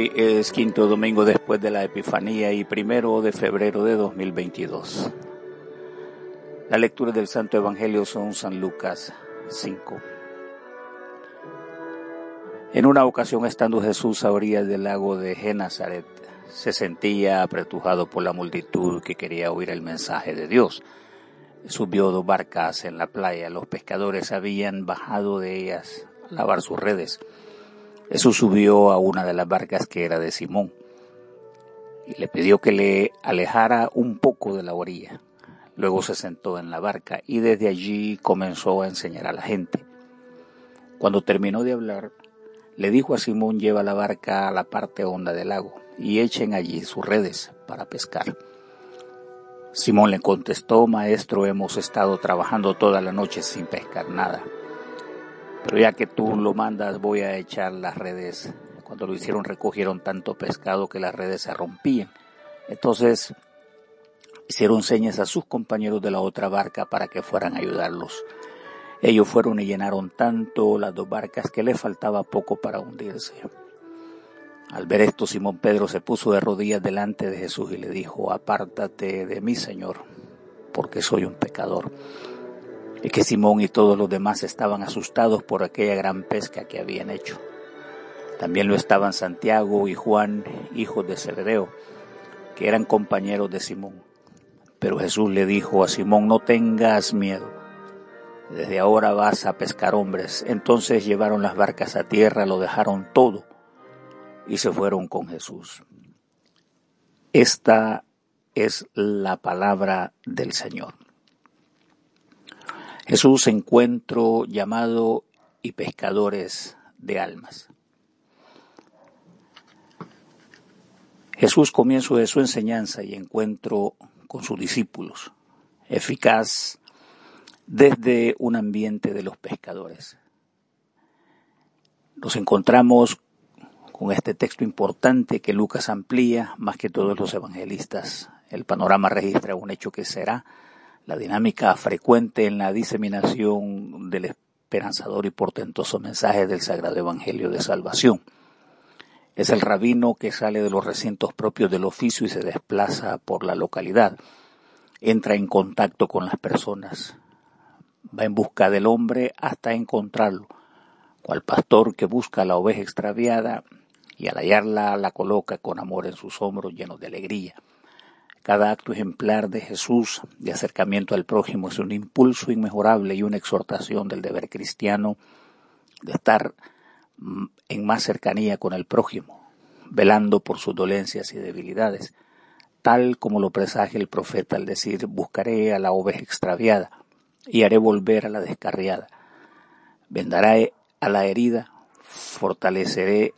Es quinto domingo después de la Epifanía y primero de febrero de 2022. La lectura del Santo Evangelio son San Lucas 5. En una ocasión estando Jesús a orillas del lago de Genazaret, se sentía apretujado por la multitud que quería oír el mensaje de Dios. Subió dos barcas en la playa, los pescadores habían bajado de ellas a lavar sus redes. Jesús subió a una de las barcas que era de Simón y le pidió que le alejara un poco de la orilla. Luego se sentó en la barca y desde allí comenzó a enseñar a la gente. Cuando terminó de hablar, le dijo a Simón lleva la barca a la parte honda del lago y echen allí sus redes para pescar. Simón le contestó, Maestro, hemos estado trabajando toda la noche sin pescar nada pero ya que tú lo mandas, voy a echar las redes. Cuando lo hicieron, recogieron tanto pescado que las redes se rompían. Entonces, hicieron señas a sus compañeros de la otra barca para que fueran a ayudarlos. Ellos fueron y llenaron tanto las dos barcas que le faltaba poco para hundirse. Al ver esto, Simón Pedro se puso de rodillas delante de Jesús y le dijo, apártate de mí, Señor, porque soy un pecador y que Simón y todos los demás estaban asustados por aquella gran pesca que habían hecho. También lo estaban Santiago y Juan, hijos de Zebedeo, que eran compañeros de Simón. Pero Jesús le dijo a Simón, no tengas miedo, desde ahora vas a pescar hombres. Entonces llevaron las barcas a tierra, lo dejaron todo y se fueron con Jesús. Esta es la palabra del Señor. Jesús encuentro llamado y pescadores de almas. Jesús comienzo de su enseñanza y encuentro con sus discípulos, eficaz desde un ambiente de los pescadores. Nos encontramos con este texto importante que Lucas amplía más que todos los evangelistas. El panorama registra un hecho que será la dinámica frecuente en la diseminación del esperanzador y portentoso mensaje del Sagrado Evangelio de Salvación. Es el rabino que sale de los recintos propios del oficio y se desplaza por la localidad. Entra en contacto con las personas. Va en busca del hombre hasta encontrarlo. Cual pastor que busca a la oveja extraviada y al hallarla la coloca con amor en sus hombros llenos de alegría. Cada acto ejemplar de Jesús de acercamiento al prójimo es un impulso inmejorable y una exhortación del deber cristiano de estar mm, en más cercanía con el prójimo, velando por sus dolencias y debilidades, tal como lo presagia el profeta al decir, buscaré a la oveja extraviada y haré volver a la descarriada. Vendaré a la herida, fortaleceré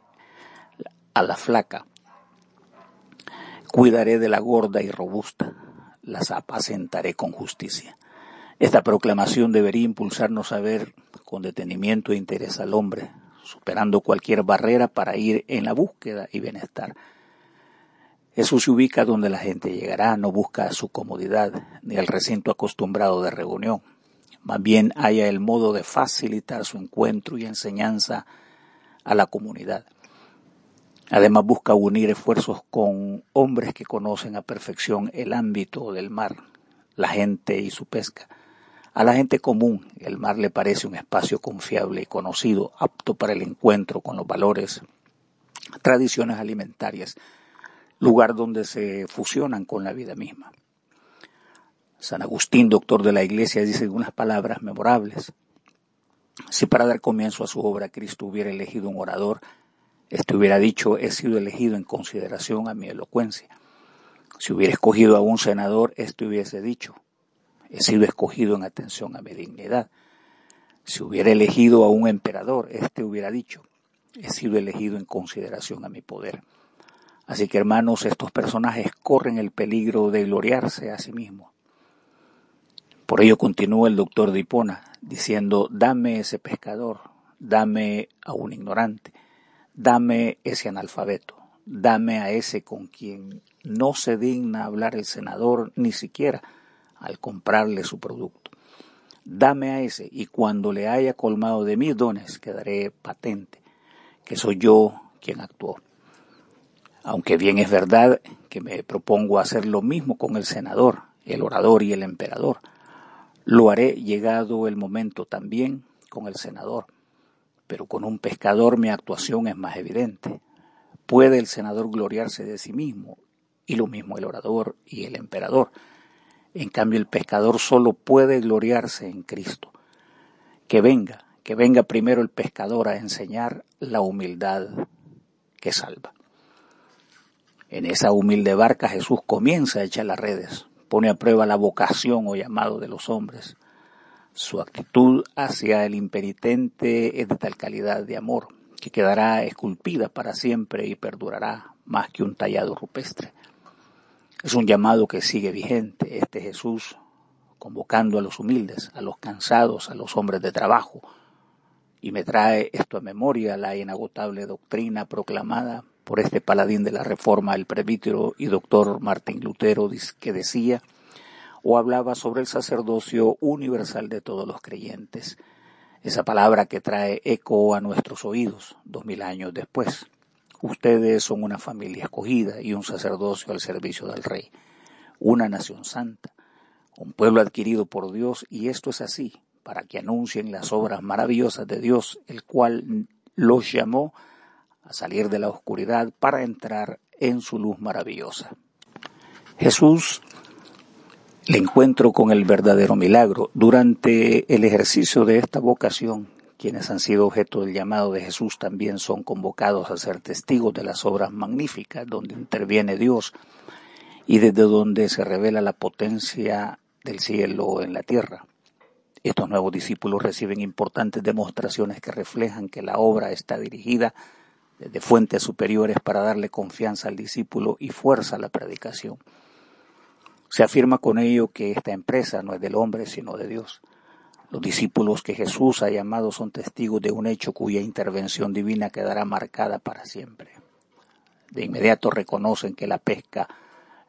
a la flaca, Cuidaré de la gorda y robusta, las apacentaré con justicia. Esta proclamación debería impulsarnos a ver con detenimiento e interés al hombre, superando cualquier barrera para ir en la búsqueda y bienestar. Jesús se ubica donde la gente llegará, no busca su comodidad ni el recinto acostumbrado de reunión. Más bien haya el modo de facilitar su encuentro y enseñanza a la comunidad. Además busca unir esfuerzos con hombres que conocen a perfección el ámbito del mar, la gente y su pesca. A la gente común el mar le parece un espacio confiable y conocido, apto para el encuentro con los valores, tradiciones alimentarias, lugar donde se fusionan con la vida misma. San Agustín, doctor de la Iglesia, dice unas palabras memorables. Si para dar comienzo a su obra Cristo hubiera elegido un orador, este hubiera dicho, he sido elegido en consideración a mi elocuencia. Si hubiera escogido a un senador, este hubiese dicho, he sido escogido en atención a mi dignidad. Si hubiera elegido a un emperador, este hubiera dicho, he sido elegido en consideración a mi poder. Así que hermanos, estos personajes corren el peligro de gloriarse a sí mismos. Por ello continúa el doctor de Hipona diciendo, dame ese pescador, dame a un ignorante dame ese analfabeto, dame a ese con quien no se digna hablar el senador ni siquiera al comprarle su producto. Dame a ese y cuando le haya colmado de mis dones quedaré patente que soy yo quien actuó. Aunque bien es verdad que me propongo hacer lo mismo con el senador, el orador y el emperador, lo haré llegado el momento también con el senador. Pero con un pescador mi actuación es más evidente. Puede el senador gloriarse de sí mismo, y lo mismo el orador y el emperador. En cambio, el pescador solo puede gloriarse en Cristo. Que venga, que venga primero el pescador a enseñar la humildad que salva. En esa humilde barca Jesús comienza a echar las redes, pone a prueba la vocación o llamado de los hombres. Su actitud hacia el impenitente es de tal calidad de amor que quedará esculpida para siempre y perdurará más que un tallado rupestre. Es un llamado que sigue vigente, este Jesús convocando a los humildes, a los cansados, a los hombres de trabajo. Y me trae esto a memoria la inagotable doctrina proclamada por este paladín de la Reforma, el presbítero y doctor Martín Lutero, que decía o hablaba sobre el sacerdocio universal de todos los creyentes. Esa palabra que trae eco a nuestros oídos dos mil años después. Ustedes son una familia escogida y un sacerdocio al servicio del Rey, una nación santa, un pueblo adquirido por Dios, y esto es así, para que anuncien las obras maravillosas de Dios, el cual los llamó a salir de la oscuridad para entrar en su luz maravillosa. Jesús le encuentro con el verdadero milagro. Durante el ejercicio de esta vocación, quienes han sido objeto del llamado de Jesús también son convocados a ser testigos de las obras magníficas donde interviene Dios y desde donde se revela la potencia del cielo en la tierra. Estos nuevos discípulos reciben importantes demostraciones que reflejan que la obra está dirigida de fuentes superiores para darle confianza al discípulo y fuerza a la predicación. Se afirma con ello que esta empresa no es del hombre, sino de Dios. Los discípulos que Jesús ha llamado son testigos de un hecho cuya intervención divina quedará marcada para siempre. De inmediato reconocen que la pesca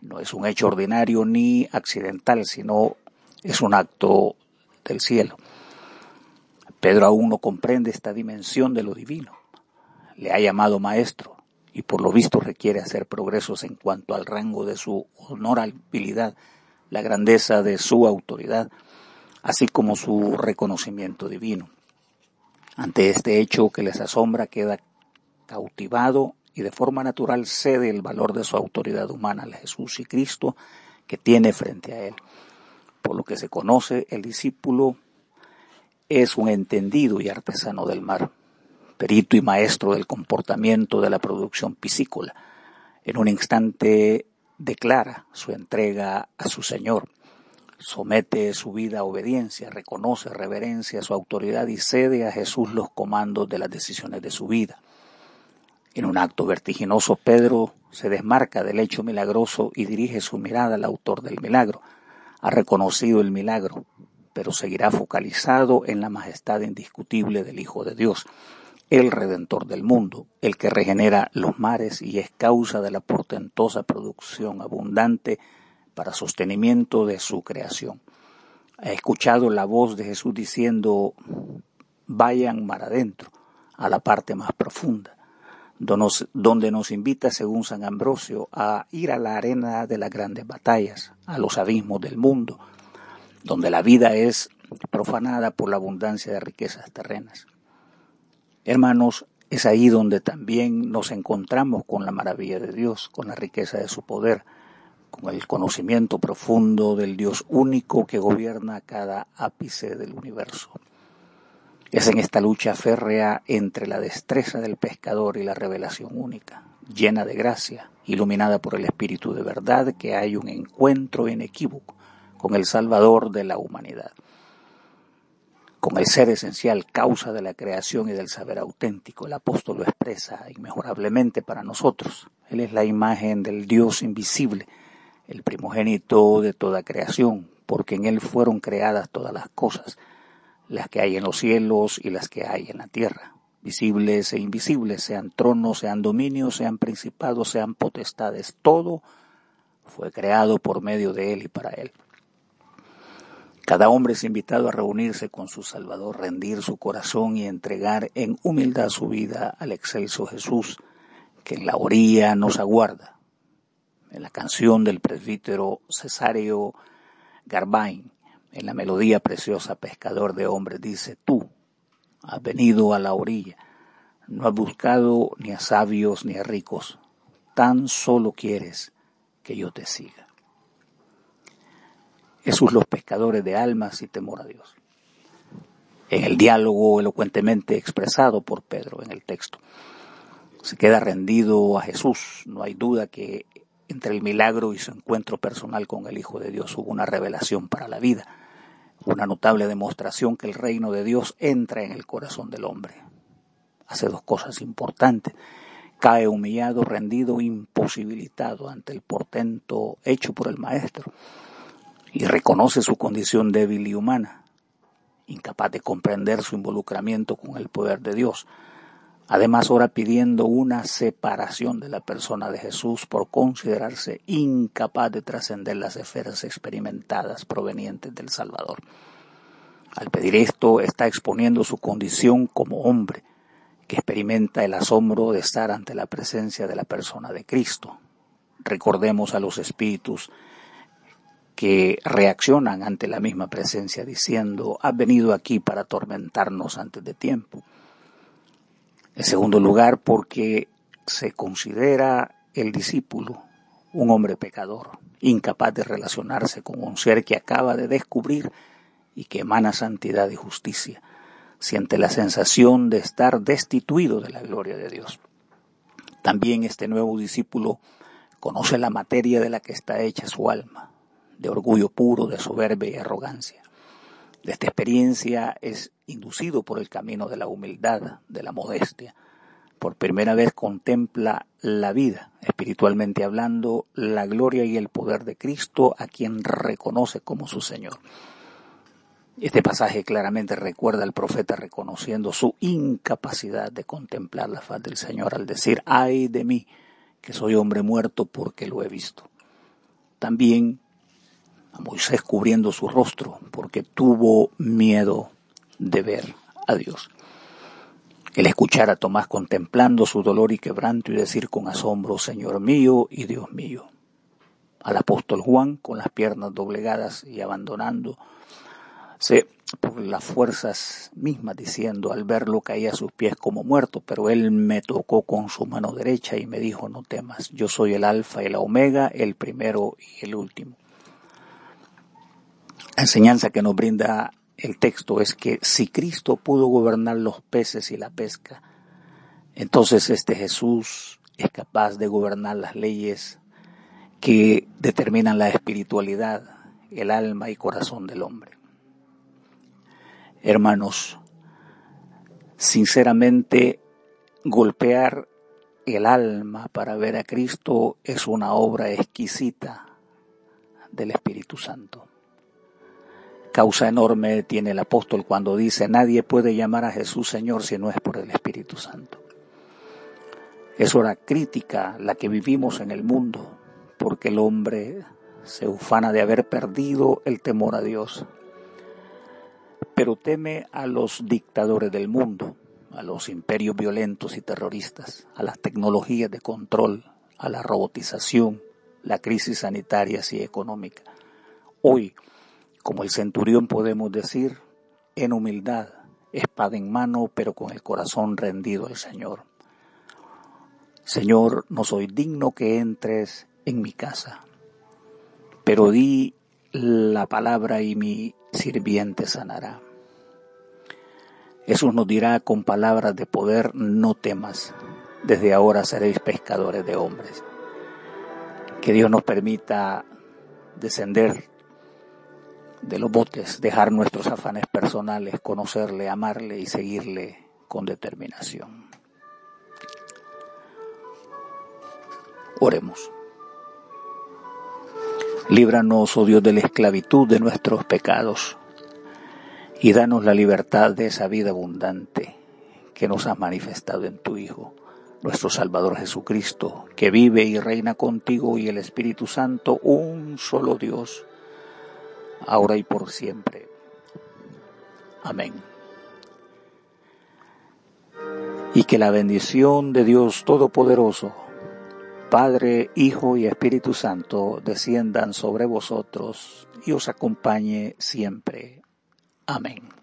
no es un hecho ordinario ni accidental, sino es un acto del cielo. Pedro aún no comprende esta dimensión de lo divino le ha llamado maestro y por lo visto requiere hacer progresos en cuanto al rango de su honorabilidad, la grandeza de su autoridad, así como su reconocimiento divino. Ante este hecho que les asombra queda cautivado y de forma natural cede el valor de su autoridad humana a Jesús y Cristo que tiene frente a él. Por lo que se conoce, el discípulo es un entendido y artesano del mar perito y maestro del comportamiento de la producción piscícola. En un instante declara su entrega a su Señor, somete su vida a obediencia, reconoce, reverencia su autoridad y cede a Jesús los comandos de las decisiones de su vida. En un acto vertiginoso, Pedro se desmarca del hecho milagroso y dirige su mirada al autor del milagro. Ha reconocido el milagro, pero seguirá focalizado en la majestad indiscutible del Hijo de Dios el Redentor del mundo, el que regenera los mares y es causa de la portentosa producción abundante para sostenimiento de su creación. Ha escuchado la voz de Jesús diciendo, vayan mar adentro, a la parte más profunda, donde nos invita, según San Ambrosio, a ir a la arena de las grandes batallas, a los abismos del mundo, donde la vida es profanada por la abundancia de riquezas terrenas. Hermanos, es ahí donde también nos encontramos con la maravilla de Dios, con la riqueza de su poder, con el conocimiento profundo del Dios único que gobierna cada ápice del universo. Es en esta lucha férrea entre la destreza del pescador y la revelación única, llena de gracia, iluminada por el Espíritu de verdad, que hay un encuentro inequívoco con el Salvador de la humanidad con el ser esencial, causa de la creación y del saber auténtico. El apóstol lo expresa inmejorablemente para nosotros. Él es la imagen del Dios invisible, el primogénito de toda creación, porque en Él fueron creadas todas las cosas, las que hay en los cielos y las que hay en la tierra, visibles e invisibles, sean tronos, sean dominios, sean principados, sean potestades, todo fue creado por medio de Él y para Él. Cada hombre es invitado a reunirse con su Salvador, rendir su corazón y entregar en humildad su vida al excelso Jesús, que en la orilla nos aguarda. En la canción del presbítero Cesario Garbain, en la melodía preciosa Pescador de Hombres, dice, tú has venido a la orilla, no has buscado ni a sabios ni a ricos, tan solo quieres que yo te siga. Jesús los pescadores de almas y temor a Dios. En el diálogo elocuentemente expresado por Pedro en el texto, se queda rendido a Jesús. No hay duda que entre el milagro y su encuentro personal con el Hijo de Dios hubo una revelación para la vida, una notable demostración que el reino de Dios entra en el corazón del hombre. Hace dos cosas importantes. Cae humillado, rendido, imposibilitado ante el portento hecho por el Maestro y reconoce su condición débil y humana, incapaz de comprender su involucramiento con el poder de Dios. Además, ora pidiendo una separación de la persona de Jesús por considerarse incapaz de trascender las esferas experimentadas provenientes del Salvador. Al pedir esto, está exponiendo su condición como hombre, que experimenta el asombro de estar ante la presencia de la persona de Cristo. Recordemos a los espíritus que reaccionan ante la misma presencia diciendo, has venido aquí para atormentarnos antes de tiempo. En segundo lugar, porque se considera el discípulo un hombre pecador, incapaz de relacionarse con un ser que acaba de descubrir y que emana santidad y justicia. Siente la sensación de estar destituido de la gloria de Dios. También este nuevo discípulo conoce la materia de la que está hecha su alma, de orgullo puro, de soberbia y arrogancia. De esta experiencia es inducido por el camino de la humildad, de la modestia. Por primera vez contempla la vida, espiritualmente hablando, la gloria y el poder de Cristo a quien reconoce como su Señor. Este pasaje claramente recuerda al profeta reconociendo su incapacidad de contemplar la faz del Señor al decir, ay de mí, que soy hombre muerto porque lo he visto. También a Moisés cubriendo su rostro porque tuvo miedo de ver a Dios. El escuchar a Tomás contemplando su dolor y quebranto y decir con asombro, Señor mío y Dios mío. Al apóstol Juan con las piernas doblegadas y abandonándose por las fuerzas mismas, diciendo, al verlo caía a sus pies como muerto, pero él me tocó con su mano derecha y me dijo, no temas, yo soy el alfa y la omega, el primero y el último. La enseñanza que nos brinda el texto es que si Cristo pudo gobernar los peces y la pesca, entonces este Jesús es capaz de gobernar las leyes que determinan la espiritualidad, el alma y corazón del hombre. Hermanos, sinceramente, golpear el alma para ver a Cristo es una obra exquisita del Espíritu Santo causa enorme tiene el apóstol cuando dice, nadie puede llamar a Jesús Señor si no es por el Espíritu Santo. Es hora crítica la que vivimos en el mundo, porque el hombre se ufana de haber perdido el temor a Dios, pero teme a los dictadores del mundo, a los imperios violentos y terroristas, a las tecnologías de control, a la robotización, la crisis sanitaria y económica. Hoy, como el centurión podemos decir, en humildad, espada en mano, pero con el corazón rendido al Señor. Señor, no soy digno que entres en mi casa, pero di la palabra y mi sirviente sanará. Jesús nos dirá con palabras de poder, no temas, desde ahora seréis pescadores de hombres. Que Dios nos permita descender de los botes, dejar nuestros afanes personales, conocerle, amarle y seguirle con determinación. Oremos. Líbranos, oh Dios, de la esclavitud de nuestros pecados y danos la libertad de esa vida abundante que nos has manifestado en tu Hijo, nuestro Salvador Jesucristo, que vive y reina contigo y el Espíritu Santo, un solo Dios ahora y por siempre. Amén. y que la bendición de Dios Todopoderoso, Padre, Hijo y Espíritu Santo desciendan sobre vosotros y os acompañe siempre. Amén.